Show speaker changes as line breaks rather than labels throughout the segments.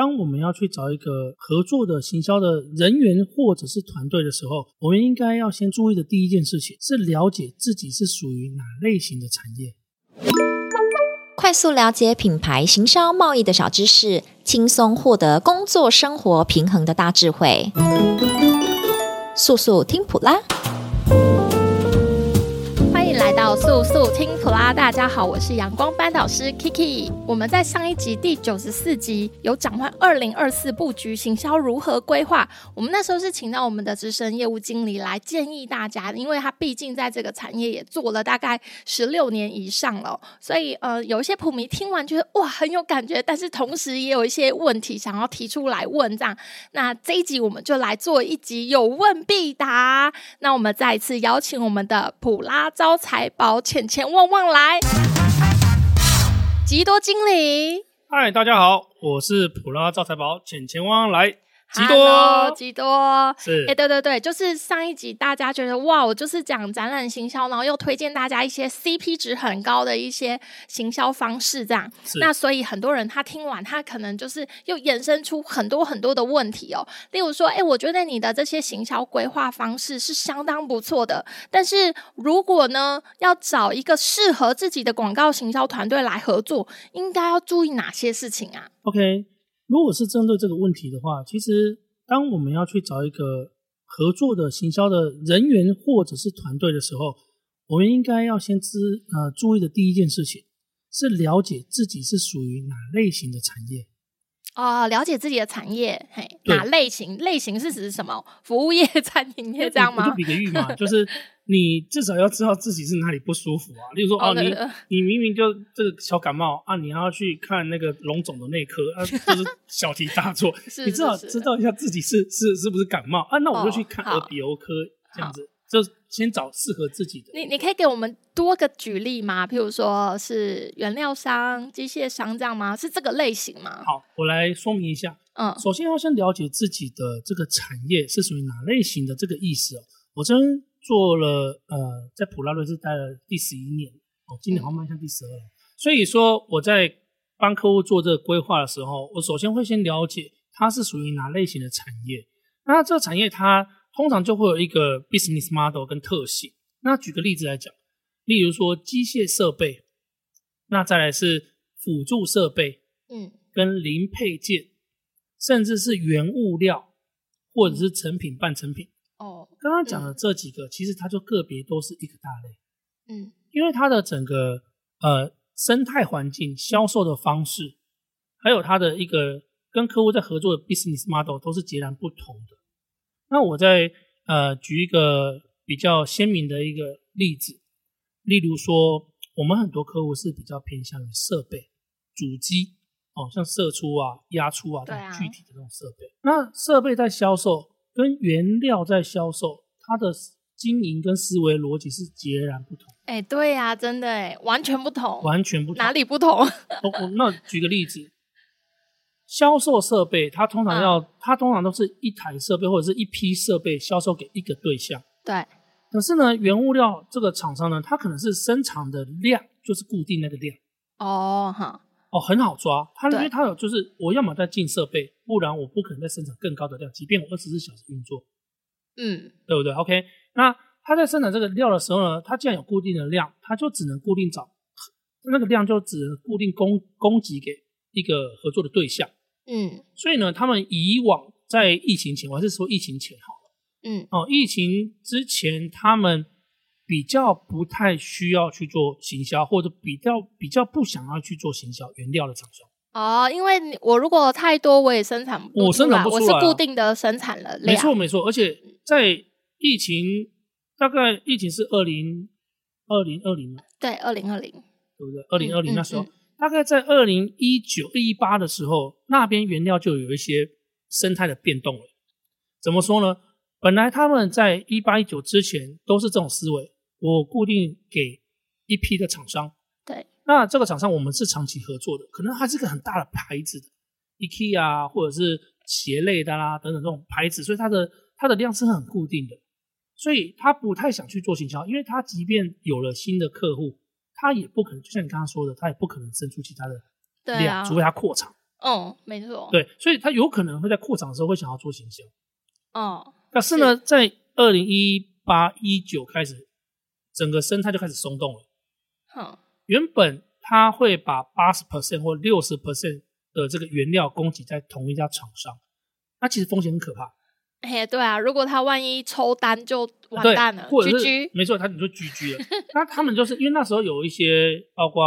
当我们要去找一个合作的行销的人员或者是团队的时候，我们应该要先注意的第一件事情是了解自己是属于哪类型的产业。
快速了解品牌行销贸易的小知识，轻松获得工作生活平衡的大智慧。速速听普拉。
速速听普拉，大家好，我是阳光班导师 Kiki。我们在上一集第九十四集有讲完二零二四布局行销如何规划。我们那时候是请到我们的资深业务经理来建议大家，因为他毕竟在这个产业也做了大概十六年以上了，所以呃有一些普迷听完觉得哇很有感觉，但是同时也有一些问题想要提出来问这样。那这一集我们就来做一集有问必答。那我们再一次邀请我们的普拉招财。宝钱钱旺旺来，吉多经理，
嗨，大家好，我是普拉招财宝钱钱旺旺来。吉多
吉多
是，
哎、欸，对对对，就是上一集大家觉得哇，我就是讲展览行销，然后又推荐大家一些 CP 值很高的一些行销方式，这样。那所以很多人他听完，他可能就是又衍生出很多很多的问题哦。例如说，哎、欸，我觉得你的这些行销规划方式是相当不错的，但是如果呢要找一个适合自己的广告行销团队来合作，应该要注意哪些事情啊
？OK。如果是针对这个问题的话，其实当我们要去找一个合作的行销的人员或者是团队的时候，我们应该要先知呃注意的第一件事情是了解自己是属于哪类型的产业。
哦，了解自己的产业，嘿，哪类型？类型是指什么？服务业、餐饮业这样吗？
我就比个喻嘛，就是你至少要知道自己是哪里不舒服啊。例如说，哦，你你明明就这个小感冒啊，你还要去看那个龙总的内科啊，就是小题大做。你至少知道一下自己是是是不是感冒啊？那我就去看耳鼻喉科这样子。就先找适合自己的。
你你可以给我们多个举例吗？譬如说是原料商、机械商这样吗？是这个类型吗？
好，我来说明一下。嗯，首先要先了解自己的这个产业是属于哪类型的这个意思哦。我这边做了呃，在普拉瑞斯待了第十一年，哦，今年好像迈向第十二了。嗯。所以说我在帮客户做这个规划的时候，我首先会先了解它是属于哪类型的产业。那这个产业它。通常就会有一个 business model 跟特性。那举个例子来讲，例如说机械设备，那再来是辅助设备，嗯，跟零配件，甚至是原物料或者是成品、半成品。哦，刚刚讲的这几个，其实它就个别都是一个大类。嗯，因为它的整个呃生态环境、销售的方式，还有它的一个跟客户在合作的 business model 都是截然不同的。那我再呃举一个比较鲜明的一个例子，例如说，我们很多客户是比较偏向于设备、主机哦，像射出啊、压出啊这种具体的这种设备。啊、那设备在销售跟原料在销售，它的经营跟思维逻辑是截然不同。
哎、欸，对呀、啊，真的哎，完全不同，
完全不同，
哪里不同？
哦，那举个例子。销售设备，它通常要，嗯、它通常都是一台设备或者是一批设备销售给一个对象。
对。
可是呢，原物料这个厂商呢，它可能是生产的量就是固定那个量。
哦，哈。
哦，很好抓。它因为它有就是，我要么在进设备，不然我不可能再生产更高的量，即便我二十四小时运作。嗯，对不对？OK。那它在生产这个料的时候呢，它既然有固定的量，它就只能固定找那个量，就只能固定供供给给一个合作的对象。嗯，所以呢，他们以往在疫情前，我还是说疫情前好了。嗯，哦，疫情之前，他们比较不太需要去做行销，或者比较比较不想要去做行销原料的厂商。
哦，因为我如果太多，我也生产不，
我生产不出来，
我是固定的生产了。
没错没错，而且在疫情大概疫情是二零二零二零
对，二零二零，
对不对？二零二零那时候。嗯嗯嗯大概在二零一九一八的时候，那边原料就有一些生态的变动了。怎么说呢？本来他们在一八一九之前都是这种思维，我固定给一批的厂商。
对。
那这个厂商我们是长期合作的，可能还是个很大的牌子的，IKEA 啊，或者是鞋类的啦等等这种牌子，所以它的它的量是很固定的，所以他不太想去做行销，因为他即便有了新的客户。他也不可能，就像你刚刚说的，他也不可能生出其他的量，对啊，除非他扩厂。
嗯，没错。
对，所以他有可能会在扩厂的时候会想要做行销。
哦。
但是呢，是在二零一八一九开始，整个生态就开始松动了。
嗯。
原本他会把八十 percent 或六十 percent 的这个原料供给在同一家厂商，那其实风险很可怕。
哎，对啊，如果他万一抽单就完蛋了，
或者是 GG 没错，他你就 GG 了。那他们就是因为那时候有一些包括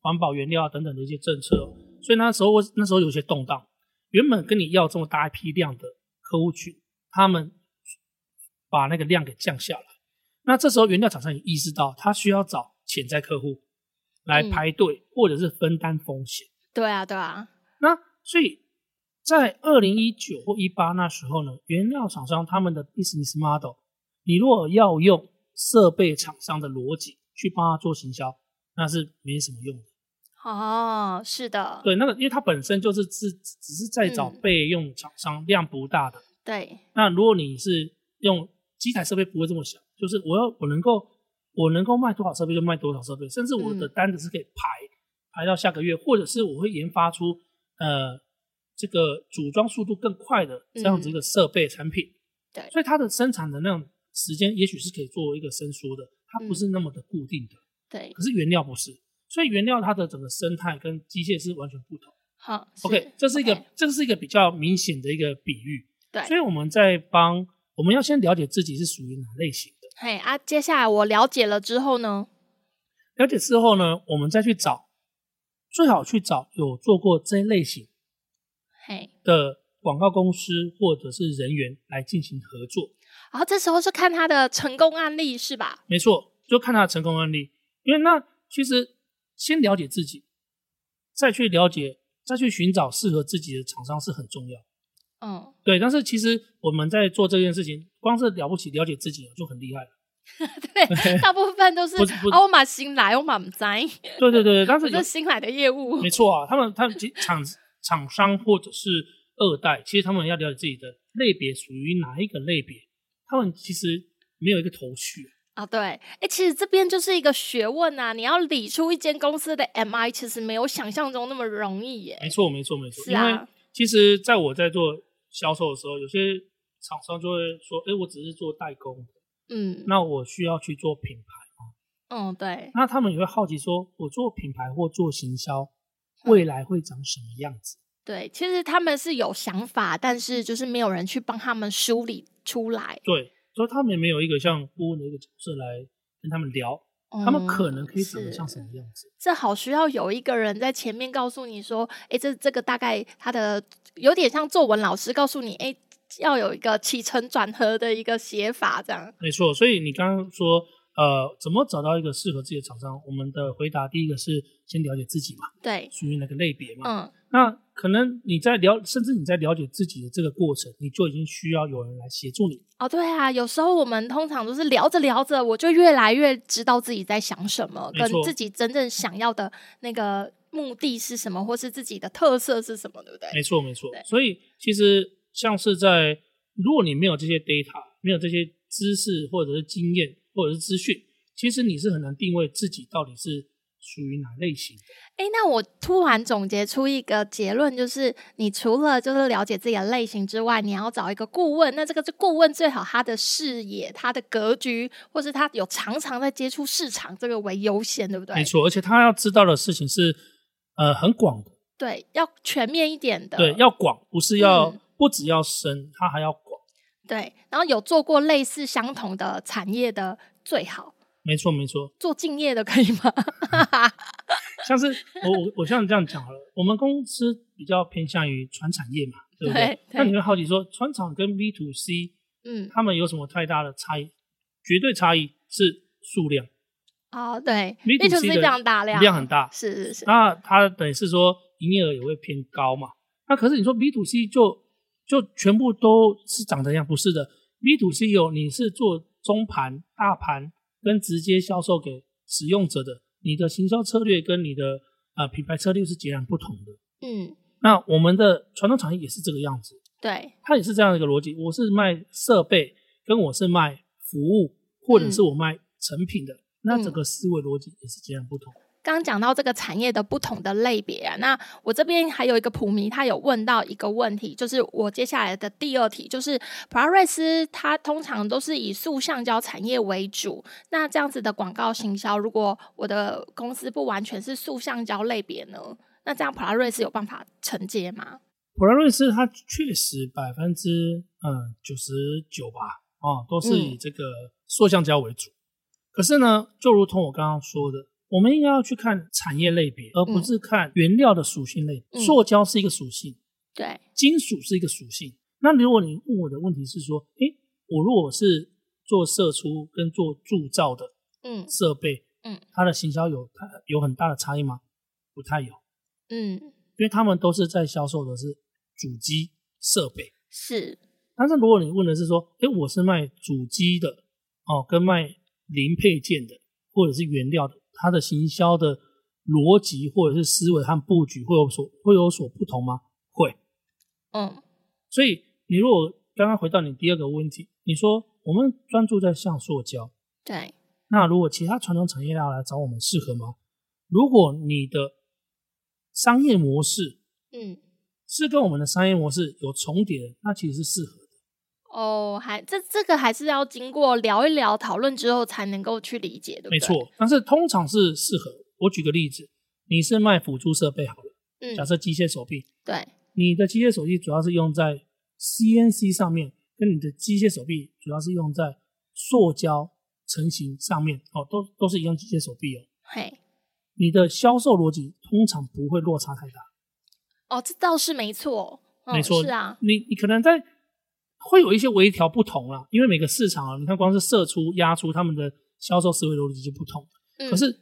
环保原料等等的一些政策，所以那时候那时候有些动荡。原本跟你要这么大一批量的客户群，他们把那个量给降下来。那这时候原料厂商也意识到，他需要找潜在客户来排队，嗯、或者是分担风险。
对啊，对啊。
那所以。在二零一九或一八那时候呢，原料厂商他们的 business model，你如果要用设备厂商的逻辑去帮他做行销，那是没什么用的。
哦，是的，
对，那个因为它本身就是只只是在找备用厂商，嗯、量不大的。
对。那
如果你是用机台设备不会这么想，就是我要我能够我能够卖多少设备就卖多少设备，甚至我的单子是可以排、嗯、排到下个月，或者是我会研发出呃。这个组装速度更快的这样子一个设备产品，嗯、对，所以它的生产的那种时间也许是可以作为一个伸缩的，它不是那么的固定的，
对、嗯。
可是原料不是，所以原料它的整个生态跟机械是完全不同。
好
，OK，这是一个 okay 这是一个比较明显的一个比喻。
对，
所以我们在帮我们要先了解自己是属于哪类型的。
嘿啊，接下来我了解了之后呢？
了解之后呢，我们再去找，最好去找有做过这一类型。的广告公司或者是人员来进行合作，
然后这时候是看他的成功案例是吧？
没错，就看他的成功案例。因为那其实先了解自己，再去了解，再去寻找适合自己的厂商是很重要。
嗯，
对。但是其实我们在做这件事情，光是了不起了解自己就很厉害了。
对，大部分都是啊，我买新来，我买不在。
对对对，但是
这新来的业务，
没错啊，他们他们厂。厂商或者是二代，其实他们要了解自己的类别属于哪一个类别，他们其实没有一个头绪
啊。对，哎、欸，其实这边就是一个学问啊。你要理出一间公司的 MI，其实没有想象中那么容易耶。
没错，没错，没错。
是啊。
因为其实在我在做销售的时候，有些厂商就会说：“哎、欸，我只是做代工，
嗯，
那我需要去做品牌吗？”
嗯，对。
那他们也会好奇说：“我做品牌或做行销。”未来会长什么样子？
对，其实他们是有想法，但是就是没有人去帮他们梳理出来。
对，所以他们也没有一个像顾问的一个角色来跟他们聊，嗯、他们可能可以长得像什么样子？
这好需要有一个人在前面告诉你说：“哎，这这个大概他的有点像作文老师告诉你，哎，要有一个起承转合的一个写法，这样。”没
错，所以你刚刚说。呃，怎么找到一个适合自己的厂商？我们的回答第一个是先了解自己嘛，
对，
属于哪个类别嘛。
嗯，
那可能你在了，甚至你在了解自己的这个过程，你就已经需要有人来协助你。
哦，对啊，有时候我们通常都是聊着聊着，我就越来越知道自己在想什
么，
跟自己真正想要的那个目的是什么，或是自己的特色是什么，对不对？
没错，没错。
对
所以其实像是在，如果你没有这些 data，没有这些知识或者是经验或者是资讯。其实你是很难定位自己到底是属于哪类型的。
哎，那我突然总结出一个结论，就是你除了就是了解自己的类型之外，你要找一个顾问。那这个这顾问最好他的视野、他的格局，或是他有常常在接触市场，这个为优先，对不对？
没错，而且他要知道的事情是呃很广的。
对，要全面一点的。
对，要广，不是要、嗯、不只要深，他还要广。
对，然后有做过类似相同的产业的最好。
没错，没错。
做敬业的可以吗？
像是我我我像这样讲好了，我们公司比较偏向于传产业嘛，对不对？对对，那你会好奇说，传厂跟 B to C，嗯，他们有什么太大的差异？绝对差异是数量。
哦，对，B to C 非常大量，
量很大，
是是是。
那它等于是说营业额也会偏高嘛？那可是你说 B to C 就就全部都是长得一样？不是的，B to C 有你是做中盘、大盘。跟直接销售给使用者的，你的行销策略跟你的呃品牌策略是截然不同的。
嗯，
那我们的传统产业也是这个样子。
对，
它也是这样的一个逻辑。我是卖设备，跟我是卖服务，或者是我卖成品的，嗯、那整个思维逻辑也是截然不同。
刚刚讲到这个产业的不同的类别啊，那我这边还有一个普迷，他有问到一个问题，就是我接下来的第二题，就是普拉瑞斯它通常都是以塑橡胶产业为主，那这样子的广告行销，如果我的公司不完全是塑橡胶类别呢，那这样普拉瑞斯有办法承接吗？
普拉瑞斯它确实百分之嗯九十九吧，哦，都是以这个塑橡胶为主。嗯可是呢，就如同我刚刚说的，我们应该要去看产业类别，而不是看原料的属性类塑胶是一个属性，
对，
金属是一个属性。那如果你问我的问题是说，诶，我如果是做射出跟做铸造的，嗯，设备，嗯，它的行销有它有很大的差异吗？不太有，嗯，因为他们都是在销售的是主机设备，
是。
但是如果你问的是说，诶，我是卖主机的，哦，跟卖零配件的，或者是原料的，它的行销的逻辑或者是思维和布局会有所会有所不同吗？会，
嗯。
所以你如果刚刚回到你第二个问题，你说我们专注在橡塑胶，
对。
那如果其他传统产业要来找我们，适合吗？如果你的商业模式，嗯，是跟我们的商业模式有重叠，那其实是适合。
哦，还这这个还是要经过聊一聊讨论之后才能够去理解的，对不对？
没错，但是通常是适合。我举个例子，你是卖辅助设备好了，嗯，假设机械手臂，
对，
你的机械手臂主要是用在 CNC 上面，跟你的机械手臂主要是用在塑胶成型上面，哦，都都是一样机械手臂哦。
嘿，
你的销售逻辑通常不会落差太大。
哦，这倒是没错，
哦、没错，
是啊，
你你可能在。会有一些微调不同啦，因为每个市场啊，你看光是射出、压出，他们的销售思维逻辑就不同。嗯。可是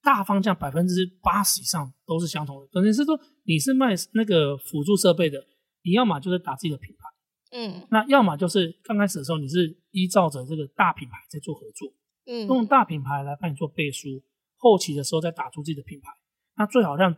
大方向百分之八十以上都是相同的。等于是说，你是卖那个辅助设备的，你要么就是打自己的品牌，嗯，那要么就是刚开始的时候你是依照着这个大品牌在做合作，嗯，用大品牌来帮你做背书，后期的时候再打出自己的品牌。那最好让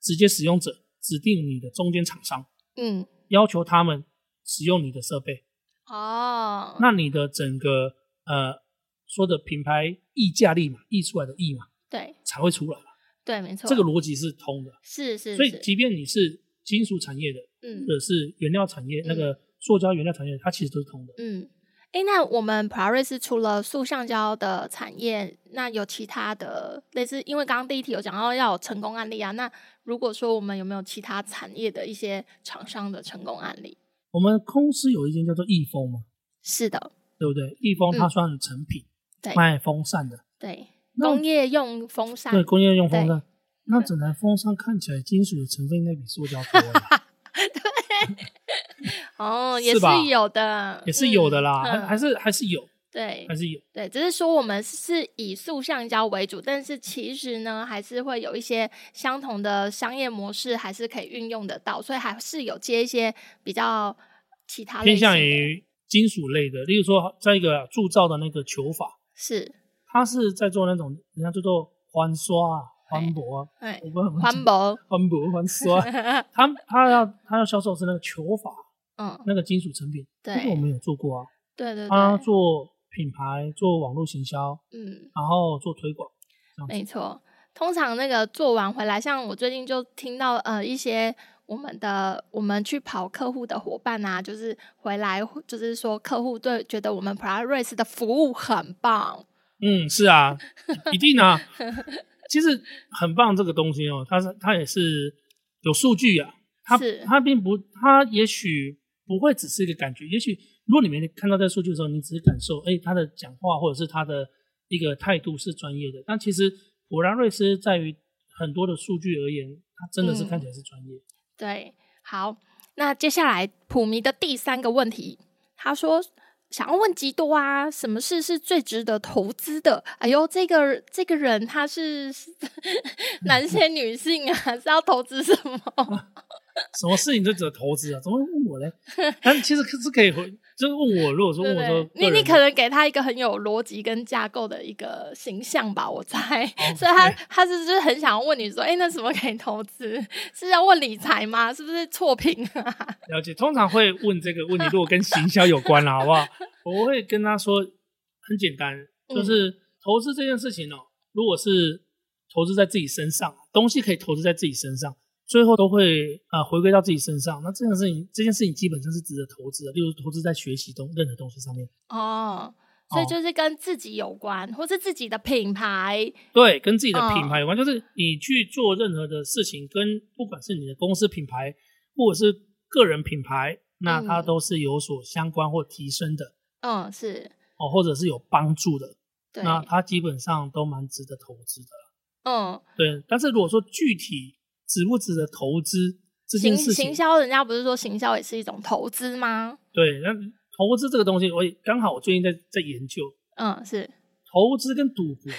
直接使用者指定你的中间厂商，嗯，要求他们。使用你的设备。
哦，
那你的整个呃说的品牌溢价力嘛，溢出来的溢嘛，
对，
才会出来嘛，
对，没错，
这个逻辑是通的，
是是，是，
所以即便你是金属产业的，嗯，或者是原料产业，嗯、那个塑胶原料产业，它其实都是通的，
嗯，哎、欸，那我们普拉瑞斯除了塑橡胶的产业，那有其他的类似，因为刚刚第一题有讲到要有成功案例啊，那如果说我们有没有其他产业的一些厂商的成功案例？
我们公司有一间叫做易丰嘛，
是的，
对不对？易丰它算是成品，嗯、卖风扇的，
对，工业用风扇，
对，工业用风扇。那整台风扇看起来金属的成分应该比塑胶多。
对，哦，也是有的，
也是有的啦，还、嗯、还是还是有。
对，
还是有。
对，只是说我们是以塑橡胶为主，但是其实呢，还是会有一些相同的商业模式，还是可以运用得到，所以还是有接一些比较其他
偏向于金属类的，例如说，在一个铸造的那个球法，
是
它是在做那种人家叫做环刷啊、环箔啊，
哎，环箔、
环箔、环刷，他他要他要销售是那个球法，嗯，那个金属成品，
对，
这个我们有做过啊，
对对对，
他做。品牌做网络行销，嗯，然后做推广，
没错。通常那个做完回来，像我最近就听到呃一些我们的我们去跑客户的伙伴啊，就是回来就是说客户对觉得我们普拉瑞斯的服务很棒。
嗯，是啊，一定啊。其实很棒这个东西哦，它是它也是有数据啊，它是它并不它也许不会只是一个感觉，也许。如果你没看到这数据的时候，你只是感受，哎、欸，他的讲话或者是他的一个态度是专业的，但其实普拉瑞斯在于很多的数据而言，他真的是看起来是专业、嗯。
对，好，那接下来普迷的第三个问题，他说想要问极多啊，什么事是最值得投资的？哎呦，这个这个人他是 男 性女性啊，是要投资什么？
什么事情都值得投资啊？怎么会问我嘞？但其实是可以回。就是问我，如果说问我说，
你你可能给他一个很有逻辑跟架构的一个形象吧，我猜.所以他他是就是很想要问你说，哎、欸，那什么可以投资？是要问理财吗？是不是错评啊？
了解，通常会问这个问题，如果跟行销有关了，好不好？我会跟他说，很简单，就是投资这件事情哦、喔，如果是投资在自己身上，东西可以投资在自己身上，最后都会啊、呃、回归到自己身上。那这件事情，这件事情基本上是值得投资的，例如投资在学习中任何东西上面。
哦，所以就是跟自己有关，哦、或是自己的品牌。
对，跟自己的品牌有关，哦、就是你去做任何的事情，跟不管是你的公司品牌或者是个人品牌，那它都是有所相关或提升的。
嗯，是
哦，或者是有帮助的。
对，
那它基本上都蛮值得投资的。
嗯，
对，但是如果说具体值不值得投资这件事情，
行销人家不是说行销也是一种投资吗？
对，那投资这个东西，我也刚好我最近在在研究，
嗯，是
投资跟赌博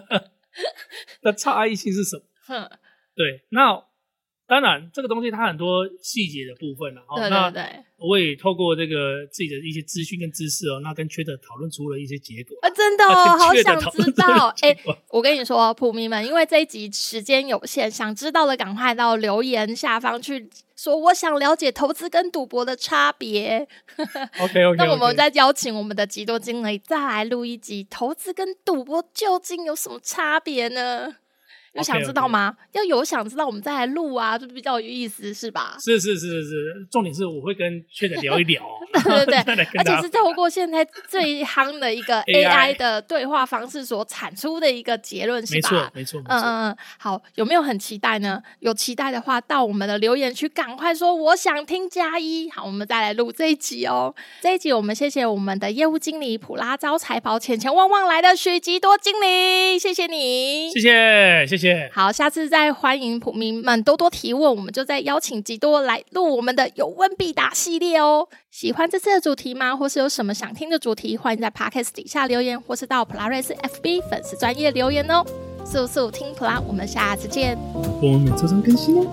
的差异性是什么？
哼，
对，那。当然，这个东西它很多细节的部分了。
对对对，
我也透过这个自己的一些资讯跟知识哦，那跟缺德讨论出了一些结果
啊，真的哦，好想知道。哎，我跟你说，普迷们，因为这一集时间有限，想知道的赶快到留言下方去说，我想了解投资跟赌博的差别。
OK OK，
那我们再邀请我们的吉多经理再来录一集，投资跟赌博究竟有什么差别呢？有想知道吗？Okay, okay. 要有想知道，我们再来录啊，就比较有意思，是吧？
是是是是是，重点是我会跟缺德聊一聊，
对对 对，而且是透过现在最夯的一个 AI 的对话方式所产出的一个结论，是吧？
没错没错，
嗯嗯嗯，好，有没有很期待呢？有期待的话，到我们的留言区赶快说我想听加一，好，我们再来录这一集哦。这一集我们谢谢我们的业务经理普拉招财宝钱钱旺旺来的许吉多经理，谢谢你，
谢谢谢谢。
好，下次再欢迎普民们多多提问，我们就再邀请几多来录我们的有问必答系列哦。喜欢这次的主题吗？或是有什么想听的主题？欢迎在 Podcast 底下留言，或是到普拉瑞斯 FB 粉丝专业留言哦。速速听普拉，我们下次见。
我们每周三更新。